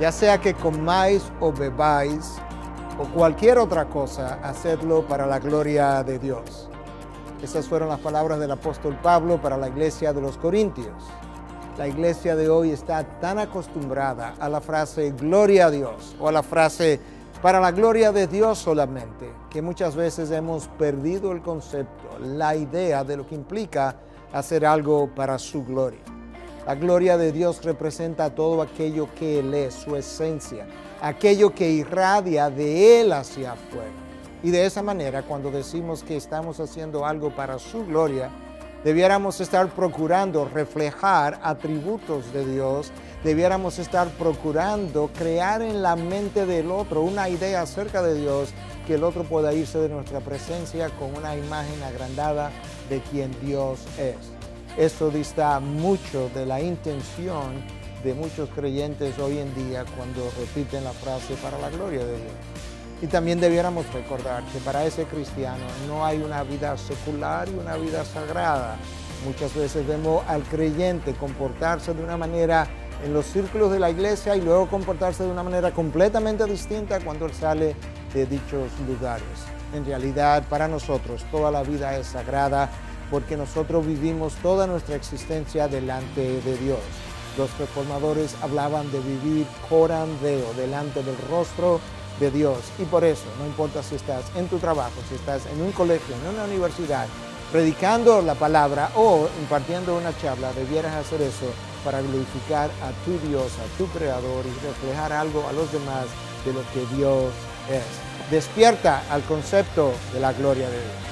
Ya sea que comáis o bebáis o cualquier otra cosa, hacedlo para la gloria de Dios. Esas fueron las palabras del apóstol Pablo para la iglesia de los Corintios. La iglesia de hoy está tan acostumbrada a la frase gloria a Dios o a la frase para la gloria de Dios solamente, que muchas veces hemos perdido el concepto, la idea de lo que implica hacer algo para su gloria. La gloria de Dios representa todo aquello que Él es, su esencia, aquello que irradia de Él hacia afuera. Y de esa manera, cuando decimos que estamos haciendo algo para su gloria, debiéramos estar procurando reflejar atributos de Dios, debiéramos estar procurando crear en la mente del otro una idea acerca de Dios, que el otro pueda irse de nuestra presencia con una imagen agrandada de quien Dios es. Esto dista mucho de la intención de muchos creyentes hoy en día cuando repiten la frase para la gloria de Dios. Y también debiéramos recordar que para ese cristiano no hay una vida secular y una vida sagrada. Muchas veces vemos al creyente comportarse de una manera en los círculos de la iglesia y luego comportarse de una manera completamente distinta cuando él sale de dichos lugares. En realidad, para nosotros toda la vida es sagrada porque nosotros vivimos toda nuestra existencia delante de Dios. Los reformadores hablaban de vivir corandeo, delante del rostro de Dios. Y por eso, no importa si estás en tu trabajo, si estás en un colegio, en una universidad, predicando la palabra o impartiendo una charla, debieras hacer eso para glorificar a tu Dios, a tu Creador y reflejar algo a los demás de lo que Dios es. Despierta al concepto de la gloria de Dios.